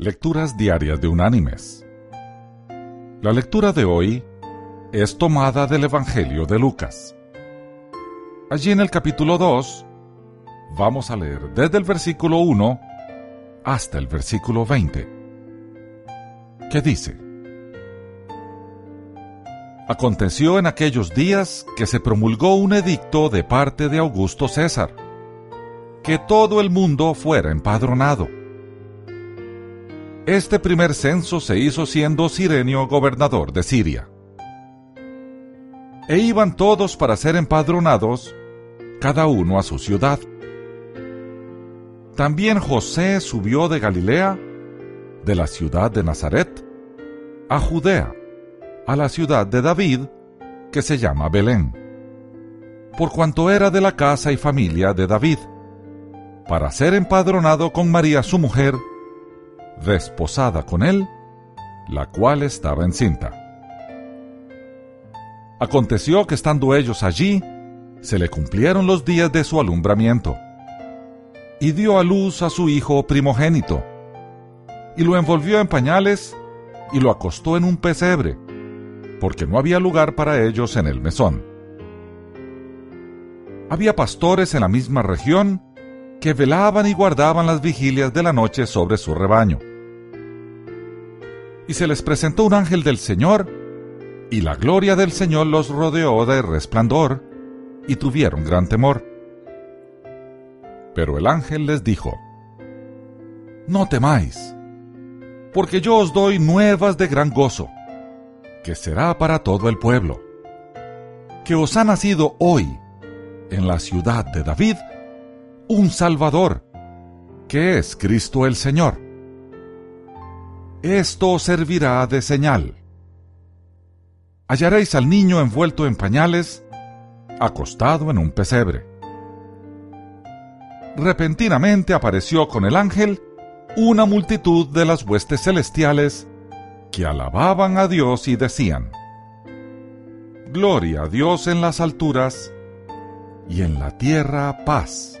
Lecturas Diarias de Unánimes. La lectura de hoy es tomada del Evangelio de Lucas. Allí en el capítulo 2 vamos a leer desde el versículo 1 hasta el versículo 20, que dice, Aconteció en aquellos días que se promulgó un edicto de parte de Augusto César, que todo el mundo fuera empadronado este primer censo se hizo siendo Sirenio gobernador de Siria. E iban todos para ser empadronados, cada uno a su ciudad. También José subió de Galilea, de la ciudad de Nazaret, a Judea, a la ciudad de David, que se llama Belén, por cuanto era de la casa y familia de David, para ser empadronado con María su mujer, desposada con él, la cual estaba encinta. Aconteció que estando ellos allí, se le cumplieron los días de su alumbramiento, y dio a luz a su hijo primogénito, y lo envolvió en pañales, y lo acostó en un pesebre, porque no había lugar para ellos en el mesón. Había pastores en la misma región que velaban y guardaban las vigilias de la noche sobre su rebaño y se les presentó un ángel del Señor, y la gloria del Señor los rodeó de resplandor, y tuvieron gran temor. Pero el ángel les dijo, No temáis, porque yo os doy nuevas de gran gozo, que será para todo el pueblo, que os ha nacido hoy, en la ciudad de David, un Salvador, que es Cristo el Señor esto servirá de señal. Hallaréis al niño envuelto en pañales, acostado en un pesebre. Repentinamente apareció con el ángel una multitud de las huestes celestiales que alababan a Dios y decían, Gloria a Dios en las alturas y en la tierra paz,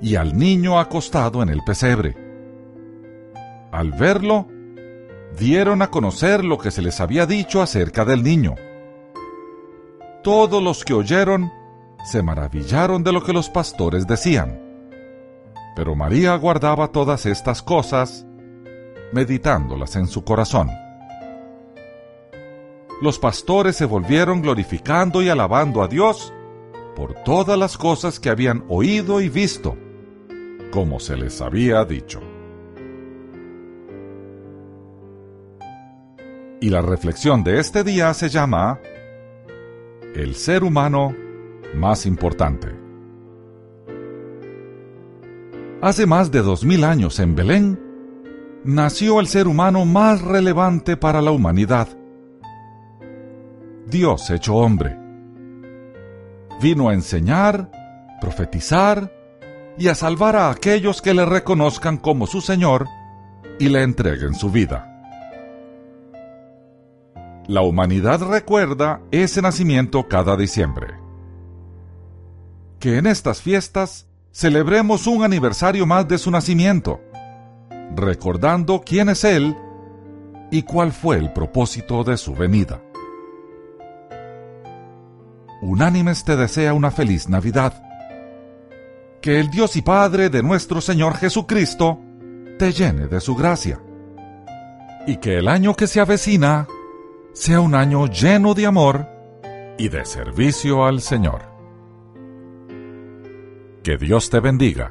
y al niño acostado en el pesebre. Al verlo, dieron a conocer lo que se les había dicho acerca del niño. Todos los que oyeron se maravillaron de lo que los pastores decían. Pero María guardaba todas estas cosas, meditándolas en su corazón. Los pastores se volvieron glorificando y alabando a Dios por todas las cosas que habían oído y visto, como se les había dicho. Y la reflexión de este día se llama El ser humano más importante. Hace más de dos mil años en Belén, nació el ser humano más relevante para la humanidad. Dios hecho hombre. Vino a enseñar, profetizar y a salvar a aquellos que le reconozcan como su Señor y le entreguen su vida la humanidad recuerda ese nacimiento cada diciembre. Que en estas fiestas celebremos un aniversario más de su nacimiento, recordando quién es Él y cuál fue el propósito de su venida. Unánimes te desea una feliz Navidad. Que el Dios y Padre de nuestro Señor Jesucristo te llene de su gracia. Y que el año que se avecina sea un año lleno de amor y de servicio al Señor. Que Dios te bendiga.